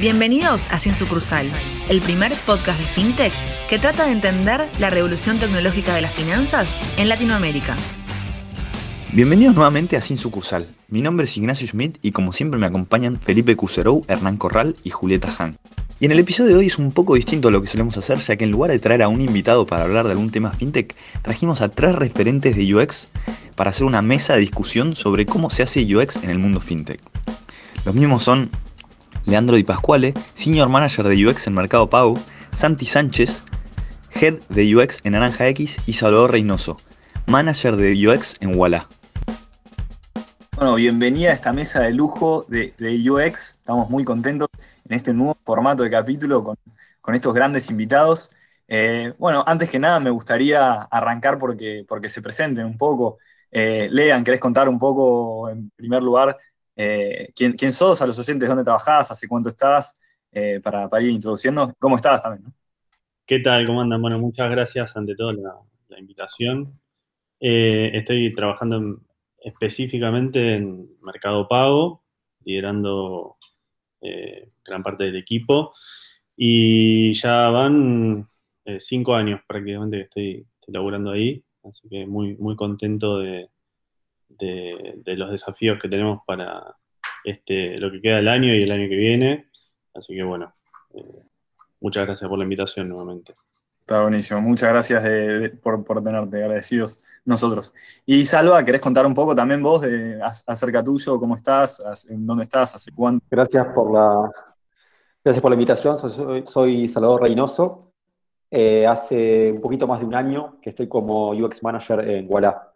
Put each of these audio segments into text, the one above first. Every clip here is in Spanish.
Bienvenidos a Sin Sucursal, el primer podcast de FinTech que trata de entender la revolución tecnológica de las finanzas en Latinoamérica. Bienvenidos nuevamente a Sin Sucursal. Mi nombre es Ignacio Schmidt y como siempre me acompañan Felipe Cuserou, Hernán Corral y Julieta Han. Y en el episodio de hoy es un poco distinto a lo que solemos hacer, ya que en lugar de traer a un invitado para hablar de algún tema fintech, trajimos a tres referentes de UX para hacer una mesa de discusión sobre cómo se hace UX en el mundo fintech. Los mismos son Leandro Di Pasquale, Senior Manager de UX en Mercado Pago, Santi Sánchez, Head de UX en Naranja X y Salvador Reynoso, Manager de UX en Walla. Bueno, bienvenida a esta mesa de lujo de, UX. Estamos muy contentos en este nuevo formato de capítulo con, estos grandes invitados. Eh, bueno, antes que nada me gustaría arrancar porque, porque se presenten un poco. Eh, Lean, ¿querés contar un poco en primer lugar eh, ¿quién, sos, a los docentes, dónde trabajás, hace cuánto estás, eh, para, ir introduciendo. ¿Cómo estás también? ¿Qué tal? ¿Cómo andan? Bueno, muchas gracias ante todo la, invitación. Eh, estoy trabajando específicamente en Mercado Pago, liderando gran parte del equipo. Y ya van cinco años prácticamente que estoy, estoy, laburando ahí, así que muy, muy contento de, de, los desafíos que tenemos para este, lo que queda del año y el año que viene. Así que bueno, eh, muchas gracias por la invitación nuevamente. Está buenísimo, muchas gracias por, tenerte, agradecidos nosotros. Y Salva, ¿querés contar un poco también vos de, acerca tuyo, cómo estás, en dónde estás, hace cuánto? Gracias por la, gracias por la invitación, soy, Salvador Reynoso. Eh, hace un poquito más de un año que estoy como UX Manager en Walla.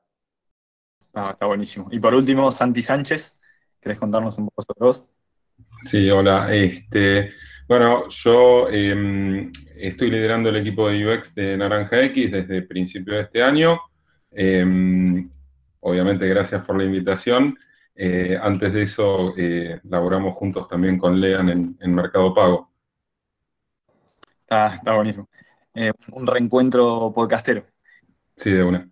Ah, está buenísimo. Y por último, Santi Sánchez, ¿querés contarnos un poco sobre vos? Sí, hola. Este, bueno, yo em, estoy liderando el equipo de UX de Naranja X desde principio de este año. Em, obviamente, gracias por la invitación. Eh, antes de eso, eh, laboramos juntos también con Lean en, Mercado Pago. Está, está buenísimo. Eh, un reencuentro podcastero. Sí, de una.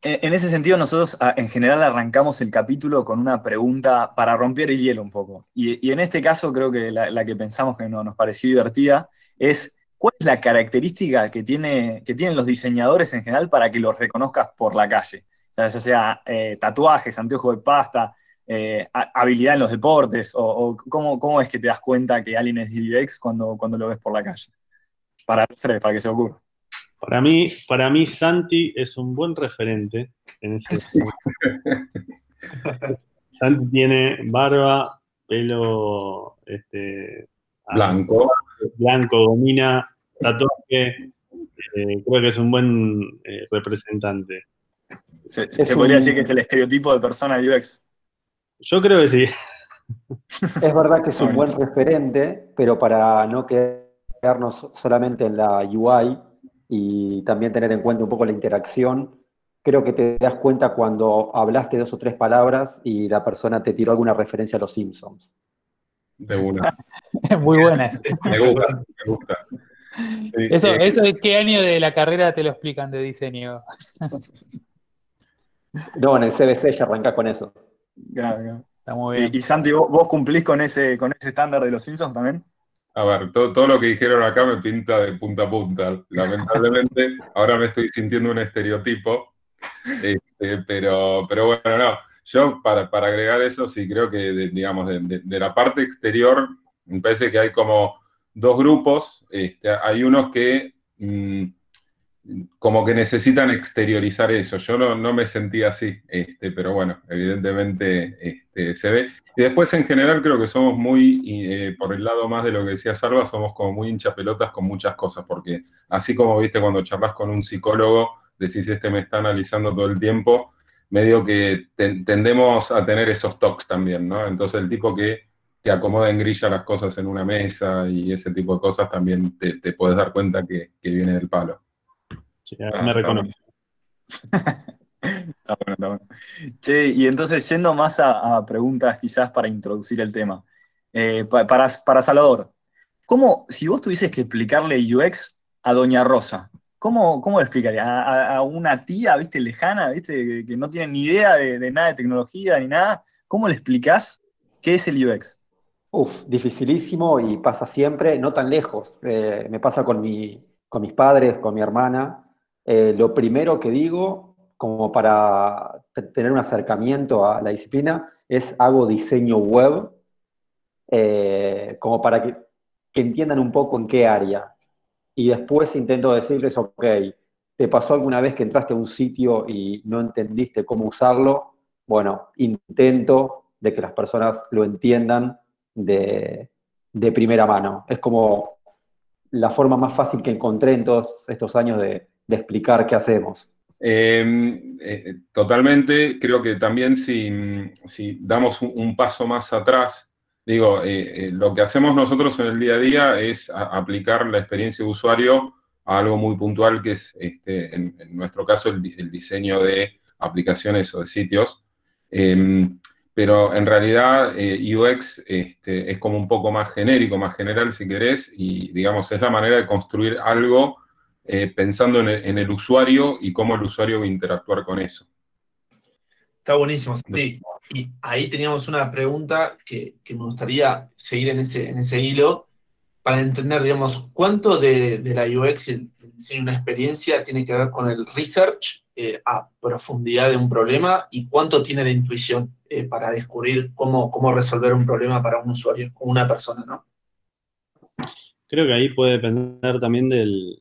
En ese sentido, nosotros ah, en general arrancamos el capítulo con una pregunta para romper el hielo un poco. Y, en este caso creo que la, que pensamos que no, nos pareció divertida es cuál es la característica que, tiene, que tienen los diseñadores en general para que los reconozcas por la calle. ya sea eh, tatuajes, anteojos de pasta, eh, habilidad en los deportes, o, cómo, es que te das cuenta que alguien es DBX cuando, cuando lo ves por la calle. Para, para que se ocurra. Para mí, para mí, Santi es un buen referente en ese Santi tiene barba, pelo este, blanco, blanco, domina, tatuaje. Eh, creo que es un buen eh, representante. ¿Se, podría decir que es el estereotipo de persona de UX? Yo creo que sí. Es verdad que es un buen referente, pero para no quedarnos solamente en la UI, y también tener en cuenta un poco la interacción. Creo que te das cuenta cuando hablaste dos o tres palabras y la persona te tiró alguna referencia a los Simpsons. De una. Muy buena. me gusta, me gusta. eso, eh, eso es qué año de la carrera te lo explican de diseño. no, en el CBC ya arranca con eso. Está muy bien. Y, Santi, ¿vos, cumplís con ese, con ese estándar de los Simpsons también? A ver, todo, lo que dijeron acá me pinta de punta a punta. Lamentablemente, ahora me estoy sintiendo un estereotipo. Este, pero, pero bueno, no. Yo, para, agregar eso, sí creo que, digamos, de, la parte exterior, me parece que hay como dos grupos. Este, hay unos que mm, como que necesitan exteriorizar eso. Yo no, me sentía así, este, pero bueno, evidentemente este, se ve. Y después en general creo que somos muy, eh, por el lado más de lo que decía Salva, somos como muy hinchapelotas con muchas cosas, porque así como viste cuando charlas con un psicólogo, decís, este me está analizando todo el tiempo, medio que tendemos a tener esos talks también, ¿no? Entonces el tipo que te acomoda en grilla las cosas en una mesa y ese tipo de cosas también te, puedes dar cuenta que viene del palo. Ah, me reconozco. está bueno, está bueno. y entonces, yendo más a, preguntas quizás para introducir el tema. Eh, para, para Salvador, ¿cómo, si vos tuvieses que explicarle UX a Doña Rosa, ¿cómo, cómo le explicaría? A, una tía, viste, lejana, viste, que, no tiene ni idea de, nada de tecnología ni nada, ¿cómo le explicás qué es el UX? Uf, dificilísimo y pasa siempre, no tan lejos. Eh, me pasa con, mi, con mis padres, con mi hermana. Eh, lo primero que digo, como para tener un acercamiento a la disciplina, es hago diseño web, eh, como para que, entiendan un poco en qué área. Y después intento decirles, ok, ¿te pasó alguna vez que entraste a un sitio y no entendiste cómo usarlo? Bueno, intento de que las personas lo entiendan de, primera mano. Es como la forma más fácil que encontré en todos estos años de, explicar qué hacemos. Em, eh, totalmente, creo que también si, damos un, paso más atrás, digo, eh, eh, lo que hacemos nosotros en el día a día es aplicar la experiencia de usuario a algo muy puntual que es, este, en, nuestro caso, el, diseño de aplicaciones o de sitios. Em, pero en realidad eh, UX este, es como un poco más genérico, más general si querés, y digamos, es la manera de construir algo eh, pensando en el, usuario y cómo el usuario va a interactuar con eso. Está buenísimo, sí. Y ahí teníamos una pregunta que, me gustaría seguir en ese, en ese hilo para entender, digamos, cuánto de, la UX y el diseño de una experiencia tiene que ver con el research eh, a profundidad de un problema y cuánto tiene de intuición. Eh, para descubrir cómo, cómo resolver un problema para un usuario o una persona, ¿no? Creo que ahí puede depender también del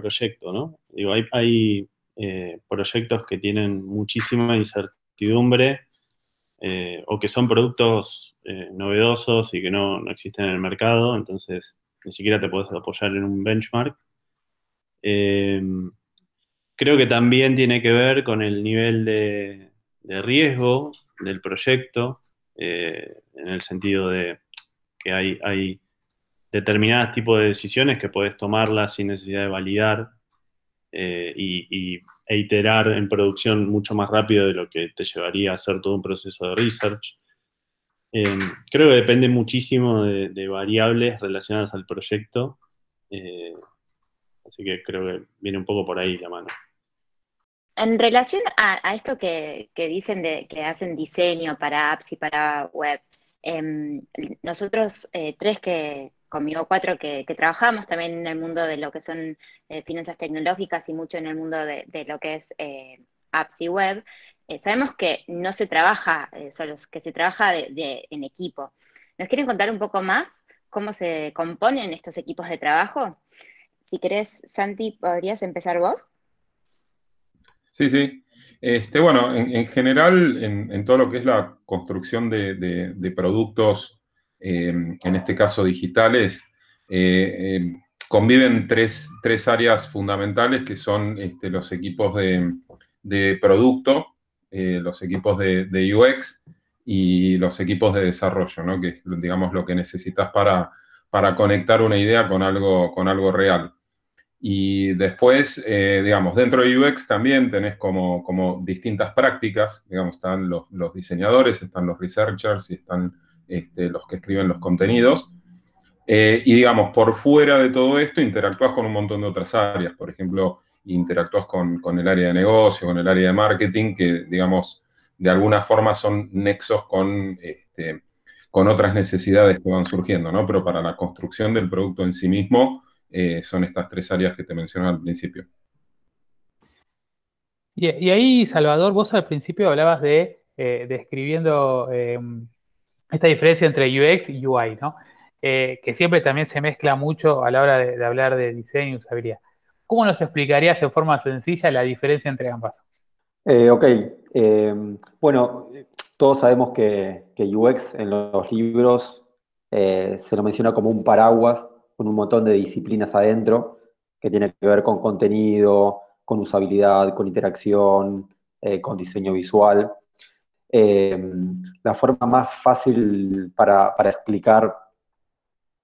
proyecto, ¿no? Digo, hay, eh, proyectos que tienen muchísima incertidumbre eh, o que son productos novedosos y que no, existen en el mercado, entonces ni siquiera te puedes apoyar en un benchmark. creo que también tiene que ver con el nivel de, de riesgo del proyecto, eh, en el sentido de que hay, hay determinados tipos de decisiones que puedes tomarlas sin necesidad de validar eh, y, e iterar en producción mucho más rápido de lo que te llevaría a hacer todo un proceso de research. Eh, creo que depende muchísimo de, variables relacionadas al proyecto, así que creo que viene un poco por ahí la mano. En relación a, esto que, dicen de que hacen diseño para apps y para web, em, nosotros eh, tres que, conmigo cuatro que, trabajamos también en el mundo de lo que son eh, finanzas tecnológicas y mucho en el mundo de, lo que es eh, apps y web, sabemos que no se trabaja solo, que se trabaja en equipo. ¿Nos quieren contar un poco más cómo se componen estos equipos de trabajo? Si querés, Santi, ¿podrías empezar vos? Sí, sí. Este, bueno, en, general, en, todo lo que es la construcción de, productos, en este caso digitales, eh, em, conviven tres, áreas fundamentales que son este, los equipos de, producto, eh, los equipos de, UX y los equipos de desarrollo, ¿no? que es, digamos, lo que necesitas para, para conectar una idea con algo, con algo real. Y después, eh, digamos, dentro de UX también tenés como, como distintas prácticas, digamos, están los, diseñadores, están los researchers y están este, los que escriben los contenidos. Eh, y digamos, por fuera de todo esto interactúas con un montón de otras áreas, por ejemplo, interactúas con, con el área de negocio, con el área de marketing, que digamos, de alguna forma son nexos con, este, con otras necesidades que van surgiendo, ¿no? Pero para la construcción del producto en sí mismo, eh, son estas tres áreas que te mencioné al principio. Y, ahí, Salvador, vos al principio hablabas de eh, describiendo em, esta diferencia entre UX y UI, ¿no? Eh, que siempre también se mezcla mucho a la hora de, hablar de diseño y usabilidad. ¿Cómo nos explicarías de forma sencilla la diferencia entre ambas? ok, em, bueno, todos sabemos que, que, UX en los libros se lo menciona como un paraguas con un montón de disciplinas adentro que tiene que ver con contenido, con usabilidad, con interacción, eh, con diseño visual. Em, la forma más fácil para, explicar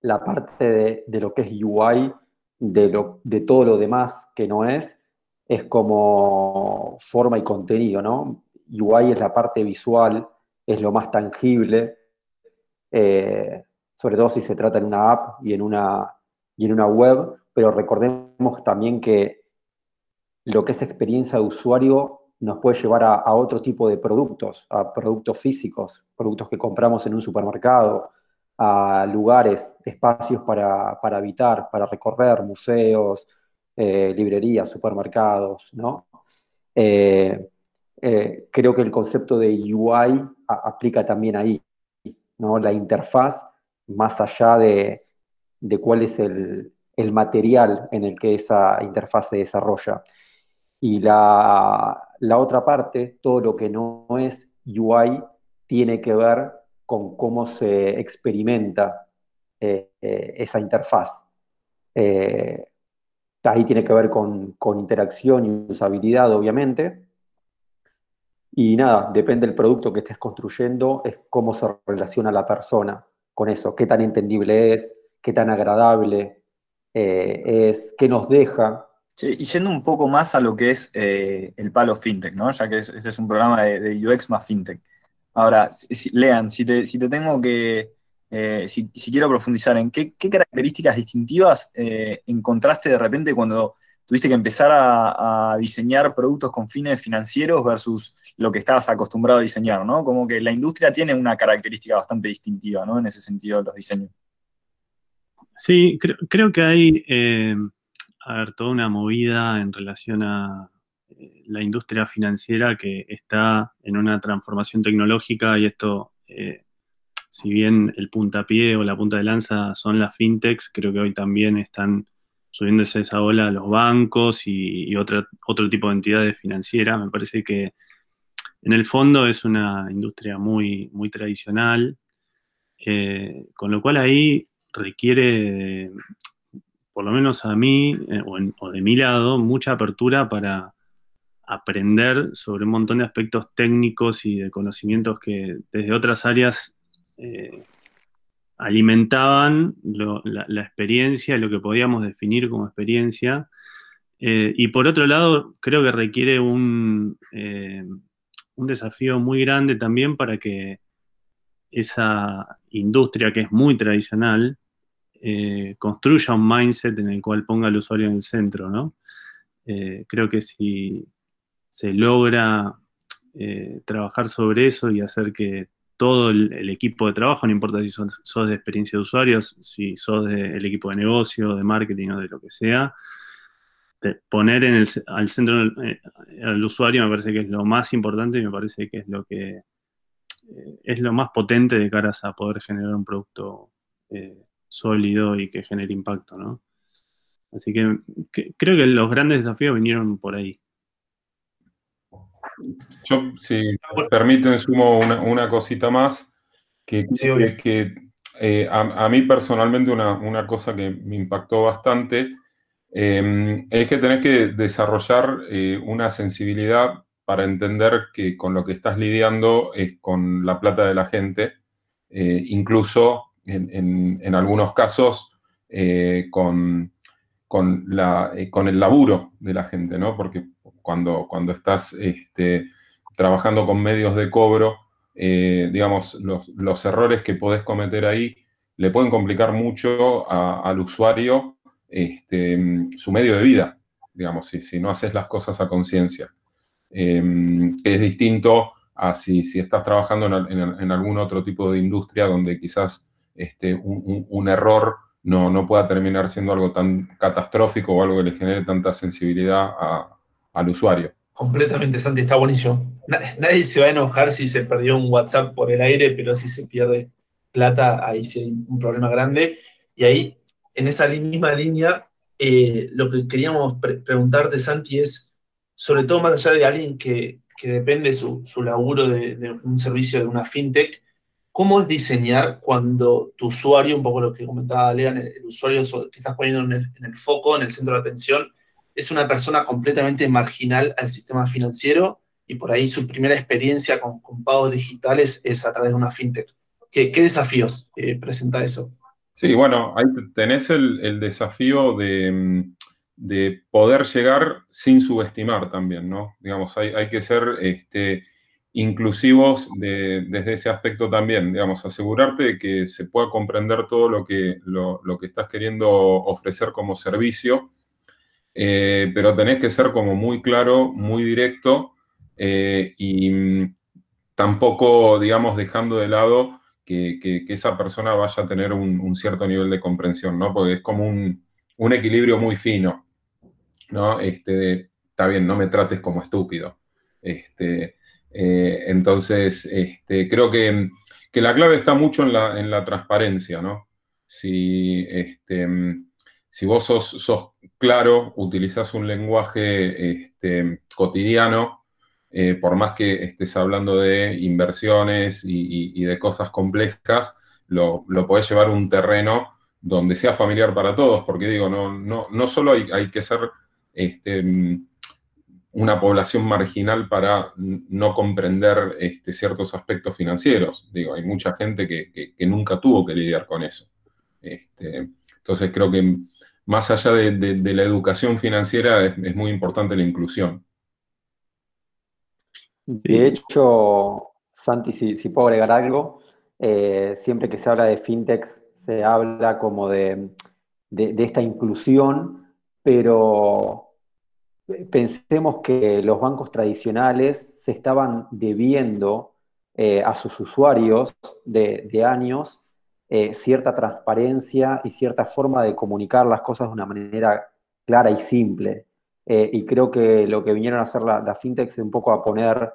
la parte de, lo que es UI, de, lo, de todo lo demás que no es, es como forma y contenido, ¿no? UI es la parte visual, es lo más tangible, eh, sobre todo si se trata en una app y en una, y en una web, pero recordemos también que lo que es experiencia de usuario nos puede llevar a, otro tipo de productos, a productos físicos, productos que compramos en un supermercado, a lugares, espacios para, habitar, para recorrer, museos, eh, librerías, supermercados, ¿no? Eh, eh, creo que el concepto de UI aplica también ahí, ¿no? La interfaz, más allá de, cuál es el, material en el que esa interfaz se desarrolla. Y la, la otra parte, todo lo que no es UI, tiene que ver con cómo se experimenta eh, eh, esa interfaz. Eh, ahí tiene que ver con, interacción y usabilidad, obviamente. Y nada, depende del producto que estés construyendo, es cómo se relaciona la persona con eso, qué tan entendible es, qué tan agradable es, qué nos deja. Y yendo un poco más a lo que es el palo fintech, ¿no? Ya que ese es un programa de UX más fintech. Ahora, lean, si te, tengo que, eh, si, quiero profundizar en qué, características distintivas eh, encontraste de repente cuando tuviste que empezar a, diseñar productos con fines financieros versus lo que estabas acostumbrado a diseñar, ¿no? Como que la industria tiene una característica bastante distintiva, ¿no? En ese sentido, los diseños. Sí, creo, que hay, eh, a ver, toda una movida en relación a, la industria financiera que está en una transformación tecnológica y esto, eh, si bien el puntapié o la punta de lanza son las fintechs, creo que hoy también están subiéndose esa ola los bancos y, otro tipo de entidades financieras. Me parece que en el fondo es una industria muy, muy tradicional, eh, con lo cual ahí requiere, por lo menos a mí eh, o de mi lado, mucha apertura para aprender sobre un montón de aspectos técnicos y de conocimientos que desde otras áreas eh, alimentaban la, experiencia, lo que podíamos definir como experiencia. Eh, y por otro lado, creo que requiere un, un desafío muy grande también para que esa industria que es muy tradicional construya un mindset en el cual ponga al usuario en el centro, ¿no? creo que si, se logra eh, trabajar sobre eso y hacer que todo el, equipo de trabajo, no importa si sos, de experiencia de usuarios, si sos del equipo de negocio, de marketing o de lo que sea, poner al centro eh, al usuario me parece que es lo más importante y me parece que es lo que eh, es lo más potente de caras a poder generar un producto sólido y que genere impacto, ¿no? Así que creo que los grandes desafíos vinieron por ahí. Yo, si permiten, sumo una, cosita más, que, que, eh, a, mí personalmente una, cosa que me impactó bastante em, es que tenés que desarrollar eh, una sensibilidad para entender que con lo que estás lidiando es con la plata de la gente, eh, incluso en, algunos casos con, con, la, con el laburo de la gente, ¿no? Porque cuando, cuando estás este, trabajando con medios de cobro, eh, digamos, los, errores que podés cometer ahí le pueden complicar mucho al usuario este, su medio de vida, digamos, si, si no haces las cosas a conciencia. Em, es distinto a si estás trabajando en, algún otro tipo de industria donde quizás este, un, error no, no, pueda terminar siendo algo tan catastrófico o algo que le genere tanta sensibilidad a, al usuario. Completamente, Santi, está buenísimo. Nadie se va a enojar si se perdió un WhatsApp por el aire, pero si se pierde plata, ahí sí hay un problema grande. Y ahí, en esa misma línea, eh, lo que queríamos preguntarte, Santi, es, sobre todo más allá de alguien que, depende su, su laburo de, un servicio de una fintech, ¿cómo es diseñar cuando tu usuario, un poco lo que comentaba Lean, el, usuario que estás poniendo en el, foco, en el centro de atención, es una persona completamente marginal al sistema financiero y por ahí su primera experiencia con, pagos digitales es a través de una fintech. ¿Qué, desafíos eh, presenta eso? Sí, bueno, ahí tenés el, desafío de, poder llegar sin subestimar también, ¿no? Digamos, hay, que ser este, inclusivos desde ese aspecto también, digamos, asegurarte de que se pueda comprender todo lo que, lo que estás queriendo ofrecer como servicio eh, pero tenés que ser como muy claro, muy directo eh, y mm, tampoco, digamos, dejando de lado que, esa persona vaya a tener un, cierto nivel de comprensión, ¿no? Porque es como un, equilibrio muy fino, ¿no? Este, está bien, no me trates como estúpido. Este, eh, entonces, este, creo que, la clave está mucho en la, en la transparencia, ¿no? Si, este, si vos sos, claro, utilizás un lenguaje este, cotidiano, eh, por más que estés hablando de inversiones y, de cosas complejas, lo, lo, podés llevar a un terreno donde sea familiar para todos, porque digo, no, no, no solo hay, que ser este, una población marginal para no comprender este, ciertos aspectos financieros. Digo, hay mucha gente que, nunca tuvo que lidiar con eso. Este, entonces creo que más allá de, la educación financiera es muy importante la inclusión. De hecho, Santi, si, puedo agregar algo, eh, siempre que se habla de fintech se habla como de, esta inclusión, pero pensemos que los bancos tradicionales se estaban debiendo eh, a sus usuarios de, años eh, cierta transparencia y cierta forma de comunicar las cosas de una manera clara y simple. Eh, y creo que lo que vinieron a hacer la, la fintech es un poco a poner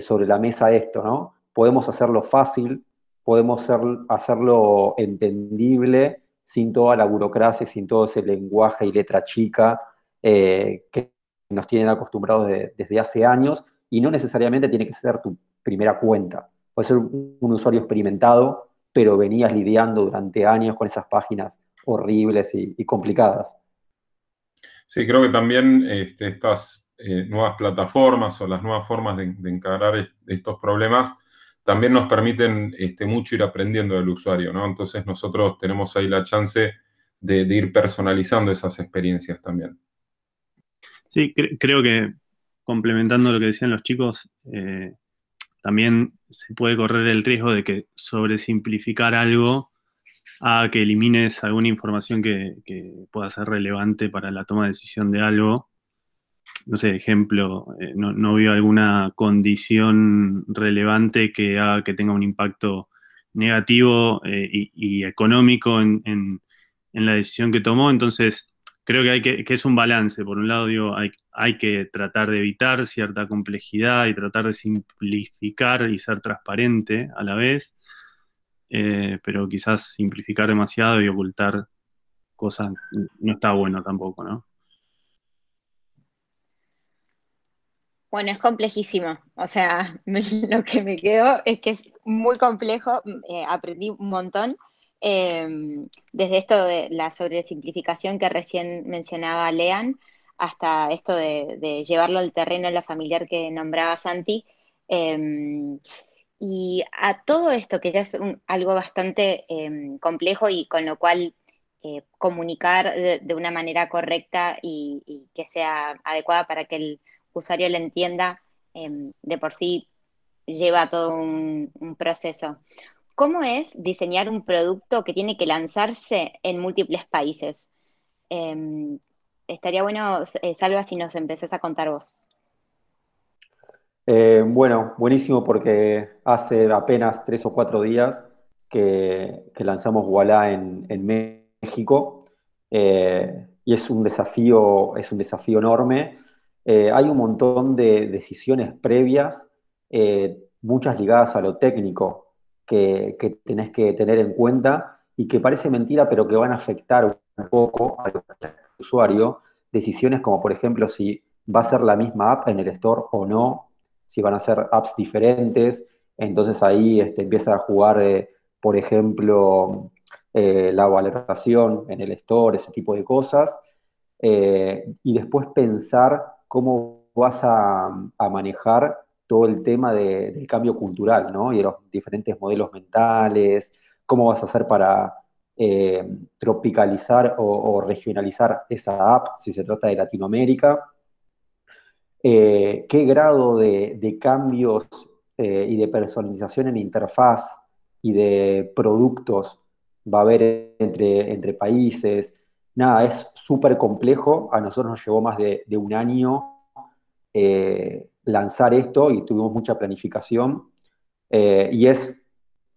sobre la mesa esto, ¿no? Podemos hacerlo fácil, podemos hacerlo entendible, sin toda la burocracia, sin todo ese lenguaje y letra chica que nos tienen acostumbrados desde hace años, y no necesariamente tiene que ser tu primera cuenta. Puede ser un, usuario experimentado, pero venías lidiando durante años con esas páginas horribles y complicadas. Sí, creo que también este, estas eh, nuevas plataformas o las nuevas formas de, encarar estos problemas también nos permiten este, mucho ir aprendiendo del usuario, ¿no? Entonces nosotros tenemos ahí la chance de, ir personalizando esas experiencias también. Sí, creo que complementando lo que decían los chicos, eh, también se puede correr el riesgo de que sobresimplificar algo a que elimines alguna información que, pueda ser relevante para la toma de decisión de algo. No sé, ejemplo, eh, no, veo alguna condición relevante que haga que tenga un impacto negativo eh, y, económico en, la decisión que tomó. Entonces, creo que, hay que, es un balance. Por un lado, digo, hay, hay que tratar de evitar cierta complejidad y tratar de simplificar y ser transparente a la vez. Eh, pero quizás simplificar demasiado y ocultar cosas no está bueno tampoco, ¿no? Bueno, es complejísimo. O sea, lo que me quedo es que es muy complejo. Eh, aprendí un montón. Em, desde esto de la sobresimplificación que recién mencionaba Lean, hasta esto de, llevarlo al terreno en la familiar que nombraba Santi. Em, y a todo esto, que ya es algo bastante em, complejo y con lo cual eh, comunicar de, una manera correcta y, que sea adecuada para que el usuario lo entienda, de por sí lleva todo un, proceso. ¿Cómo es diseñar un producto que tiene que lanzarse en múltiples países? Em, estaría bueno, eh, Salva, si nos empezás a contar vos. Eh, bueno, buenísimo porque hace apenas tres o cuatro días que, lanzamos Walla en, México eh, y es un desafío, es un desafío enorme. Eh, hay un montón de decisiones previas, muchas ligadas a lo técnico que, tenés que tener en cuenta y que parece mentira, pero que van a afectar un poco al usuario. Decisiones como, por ejemplo, si va a ser la misma app en el store o no, si van a ser apps diferentes. Entonces ahí este, empieza a jugar, eh, por ejemplo, eh, la valoración en el store, ese tipo de cosas. Eh, y después pensar cómo vas a, manejar todo el tema del cambio cultural, ¿no? Y de los diferentes modelos mentales, cómo vas a hacer para tropicalizar o, regionalizar esa app, si se trata de Latinoamérica, eh, qué grado de, cambios eh, y de personalización en interfaz y de productos va a haber entre, entre países. Nada, es súper complejo. A nosotros nos llevó más de, un año eh, lanzar esto y tuvimos mucha planificación. y es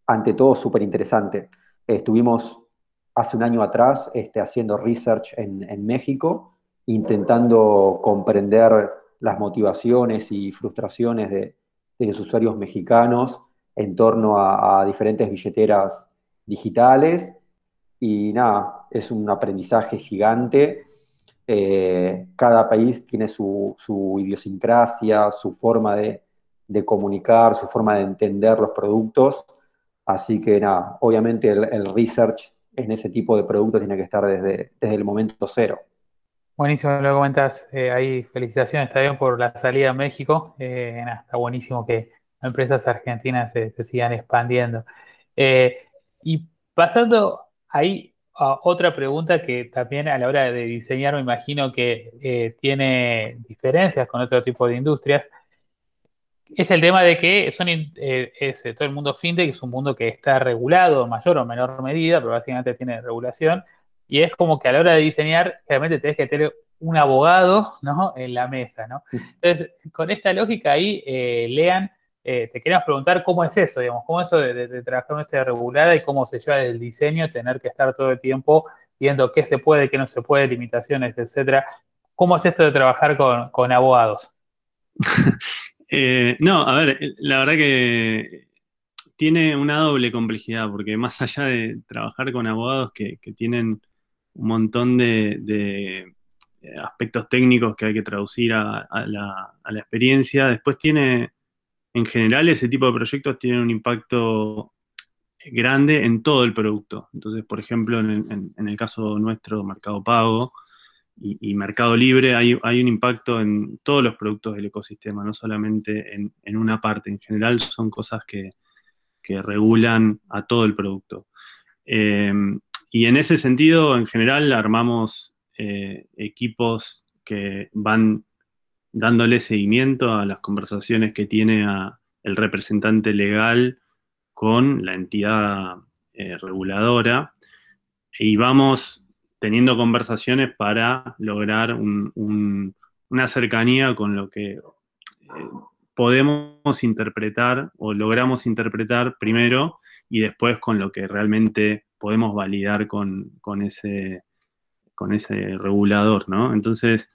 ante todo súper interesante. Estuvimos hace un año atrás este, haciendo research en, México, intentando comprender las motivaciones y frustraciones de, los usuarios mexicanos en torno a, diferentes billeteras digitales. Y nada, es un aprendizaje gigante. Eh, cada país tiene su, idiosincrasia, su forma de, comunicar, su forma de entender los productos. Así que nada, obviamente el research en ese tipo de productos tiene que estar desde, desde el momento cero. Buenísimo, lo comentas. Eh, ahí felicitaciones también por la salida a México. Eh, está buenísimo que empresas argentinas se, sigan expandiendo. Eh, y pasando ahí a otra pregunta que también a la hora de diseñar me imagino que tiene diferencias con otro tipo de industrias es el tema de que son es, eh, todo el mundo fintech es un mundo que está regulado en mayor o menor medida, pero básicamente tiene regulación, y es como que a la hora de diseñar, realmente tenés que tener un abogado ¿no? en la mesa. ¿no? Entonces, con esta lógica ahí, eh, Lean, eh, te queríamos preguntar cómo es eso, digamos, cómo es eso de, trabajar en esta regulada y cómo se lleva desde el diseño, tener que estar todo el tiempo viendo qué se puede, qué no se puede, limitaciones, etcétera. ¿Cómo es esto de trabajar con, con abogados? Eh, no, a ver, la verdad que tiene una doble complejidad, porque más allá de trabajar con abogados que, tienen un montón de, aspectos técnicos que hay que traducir a, la, experiencia, después tiene, en general, ese tipo de proyectos tienen un impacto grande en todo el producto. Entonces, por ejemplo, en el caso nuestro, Mercado Pago, y, Mercado Libre, hay, un impacto en todos los productos del ecosistema, no solamente en, una parte. En general son cosas que, regulan a todo el producto. Eh, y en ese sentido, en general, armamos eh, equipos que van dándole seguimiento a las conversaciones que tiene el representante legal con la entidad eh, reguladora y vamos teniendo conversaciones para lograr una cercanía con lo que eh, podemos interpretar o logramos interpretar primero y después con lo que realmente podemos validar con, ese, con ese regulador, ¿no? Entonces,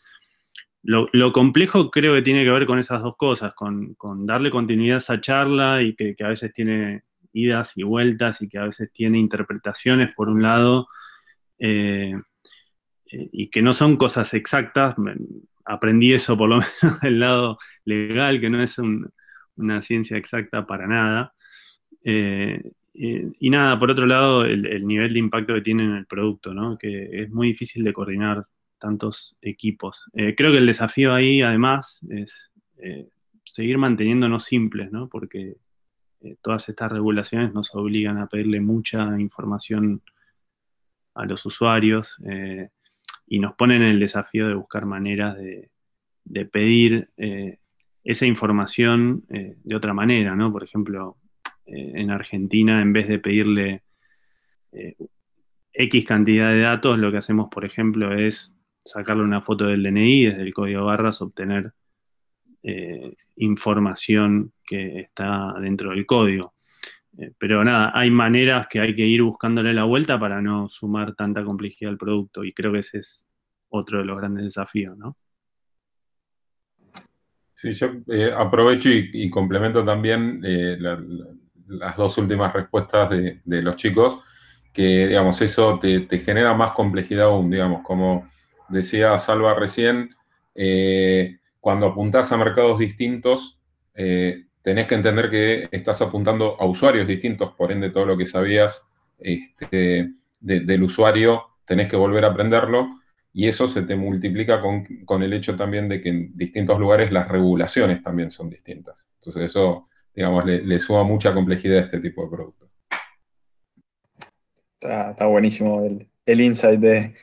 lo, complejo creo que tiene que ver con esas dos cosas, con, darle continuidad a esa charla y que, a veces tiene idas y vueltas y que a veces tiene interpretaciones por un lado eh, eh, y que no son cosas exactas. Aprendí eso por lo menos del lado legal, que no es una ciencia exacta para nada. Eh, y nada, por otro lado, el, nivel de impacto que tiene en el producto, ¿no? que es muy difícil de coordinar tantos equipos. creo que el desafío ahí, además, es seguir manteniéndonos simples, ¿no? porque todas estas regulaciones nos obligan a pedirle mucha información a los usuarios eh, y nos ponen en el desafío de buscar maneras de, pedir eh, esa información eh, de otra manera, ¿no? Por ejemplo, en Argentina, en vez de pedirle X cantidad de datos, lo que hacemos, por ejemplo, es sacarle una foto del DNI, desde el código barras obtener información que está dentro del código. Eh, pero nada, hay maneras que hay que ir buscándole la vuelta para no sumar tanta complejidad al producto y creo que ese es otro de los grandes desafíos, ¿no? Sí, yo eh, aprovecho y, complemento también eh, las dos últimas respuestas de, los chicos, que, digamos, eso te, genera más complejidad aún, digamos, como decía Salva recién, cuando apuntás a mercados distintos, tenés que entender que estás apuntando a usuarios distintos, por ende todo lo que sabías este, del usuario tenés que volver a aprenderlo y eso se te multiplica con, el hecho también de que en distintos lugares las regulaciones también son distintas. Entonces eso, digamos, le, suma mucha complejidad a este tipo de productos. Está, buenísimo el, insight de,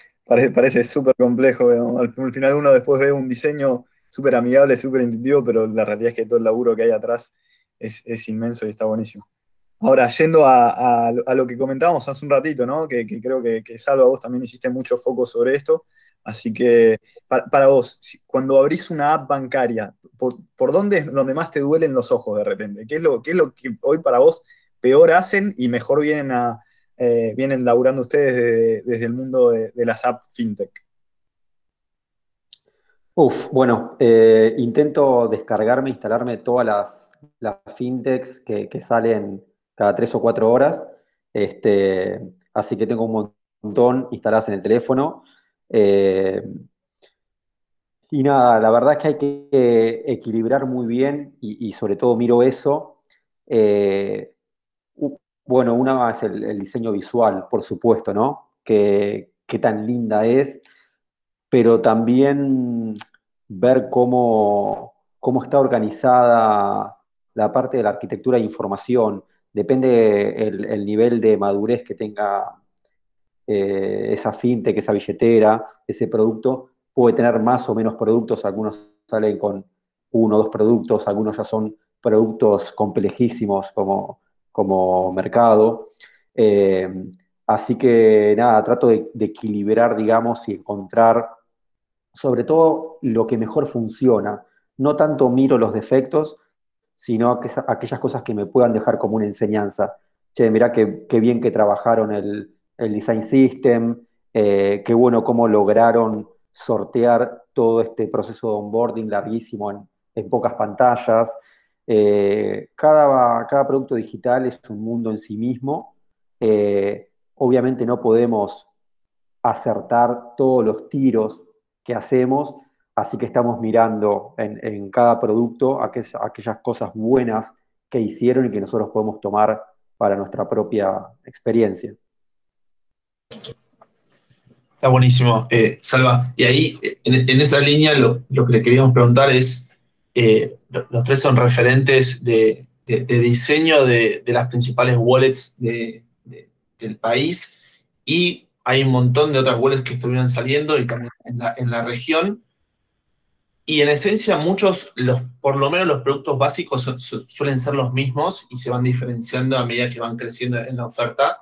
parece súper complejo, al final uno después ve un diseño súper amigable, súper intuitivo, pero la realidad es que todo el laburo que hay atrás es, inmenso y está buenísimo. Ahora, yendo a, lo que comentábamos hace un ratito, ¿no? que, creo que, que, Salva, vos también hiciste mucho foco sobre esto, así que para, vos, cuando abrís una app bancaria, ¿por, por dónde es donde más te duelen los ojos de repente? ¿Qué es, lo, ¿Qué es lo que hoy para vos peor hacen y mejor vienen, a, eh, vienen laburando ustedes desde, el mundo de, las apps fintech? Uf, bueno, eh, intento descargarme, instalarme todas las, fintechs que, salen cada tres o cuatro horas. Este, así que tengo un montón instaladas en el teléfono. Eh, y nada, la verdad es que hay que equilibrar muy bien y, sobre todo miro eso. Bueno, una es el, diseño visual, por supuesto, ¿no? Qué, qué tan linda es, pero también ver cómo, cómo está organizada la parte de la arquitectura de información. Depende el, nivel de madurez que tenga eh, esa fintech, esa billetera, ese producto. Puede tener más o menos productos, algunos salen con uno o dos productos, algunos ya son productos complejísimos como, como mercado. Eh, así que nada, trato de, equilibrar, digamos, y encontrar sobre todo lo que mejor funciona. No tanto miro los defectos, sino aquellas cosas que me puedan dejar como una enseñanza. Che, mirá qué, bien que trabajaron el, design system, eh, qué bueno cómo lograron sortear todo este proceso de onboarding larguísimo en, pocas pantallas. Eh, cada, cada, producto digital es un mundo en sí mismo. Eh, obviamente no podemos acertar todos los tiros que hacemos, así que estamos mirando en, cada producto aquellas cosas buenas que hicieron y que nosotros podemos tomar para nuestra propia experiencia. Está buenísimo, eh, Salva. Y ahí, en, esa línea, lo, que le queríamos preguntar es, eh, los tres son referentes de, diseño de, las principales wallets del país y hay un montón de otras wallets que estuvieron saliendo y también en la, región. Y en esencia, muchos, los, por lo menos los productos básicos suelen ser los mismos y se van diferenciando a medida que van creciendo en la oferta.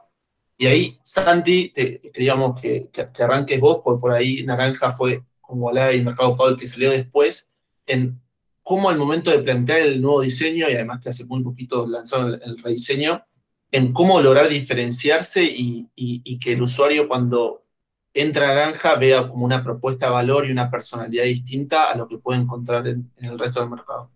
Y ahí, Santi, queríamos que, que, arranques vos, porque por ahí Naranja fue como la y Mercado Pago que salió después, en cómo al momento de plantear el nuevo diseño, y además que hace muy poquito lanzaron el rediseño, en cómo lograr diferenciarse y, que el usuario cuando entra a Granja vea como una propuesta de valor y una personalidad distinta a lo que puede encontrar en, el resto del mercado.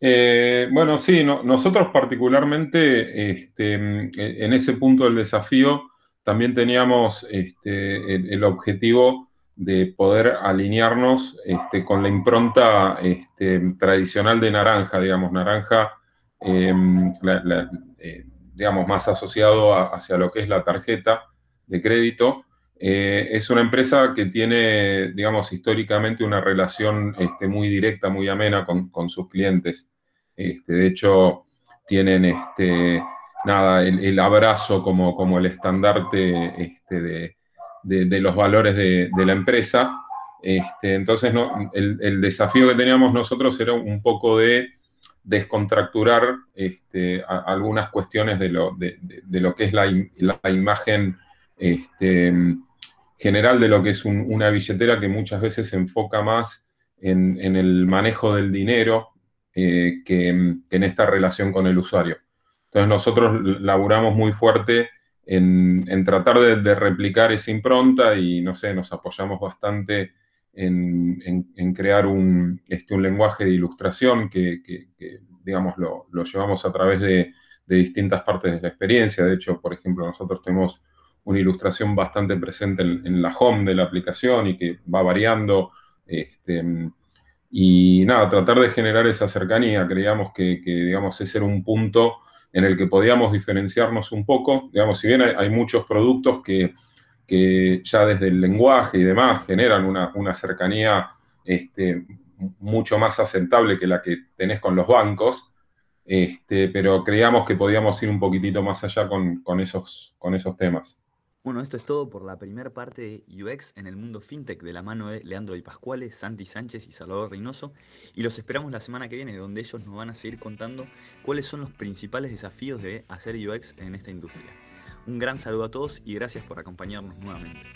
Eh, bueno, sí, nosotros particularmente este, en ese punto del desafío también teníamos este, el, objetivo de poder alinearnos este, con la impronta tradicional de naranja, digamos, naranja Em, eh, digamos, más asociado hacia lo que es la tarjeta de crédito. Eh, es una empresa que tiene, digamos, históricamente una relación este, muy directa, muy amena con, sus clientes. Este, de hecho, tienen este, nada, el, abrazo como, como, el estandarte este, de, los valores de, la empresa. Este, entonces, el, el, desafío que teníamos nosotros era un poco de descontracturar este, algunas cuestiones de lo, de, lo que es la, imagen este, general de lo que es una billetera que muchas veces se enfoca más en, el manejo del dinero eh, que, en esta relación con el usuario. Entonces nosotros laburamos muy fuerte en, tratar de, replicar esa impronta y, no sé, nos apoyamos bastante en, crear un, este, un, lenguaje de ilustración que, digamos, lo, llevamos a través de, distintas partes de la experiencia. De hecho, por ejemplo, nosotros tenemos una ilustración bastante presente en, la home de la aplicación y que va variando. Este, y nada, tratar de generar esa cercanía. Creíamos que, digamos, ese era un punto en el que podíamos diferenciarnos un poco. Digamos, si bien hay muchos productos que que ya desde el lenguaje y demás generan una, cercanía este, mucho más aceptable que la que tenés con los bancos, este, pero creíamos que podíamos ir un poquitito más allá con, esos, con esos temas. Bueno, esto es todo por la primera parte de UX en el mundo fintech de la mano de Leandro y Pascuales, Santi Sánchez y Salvador Reynoso. Y los esperamos la semana que viene, donde ellos nos van a seguir contando cuáles son los principales desafíos de hacer UX en esta industria. Un gran saludo a todos y gracias por acompañarnos nuevamente.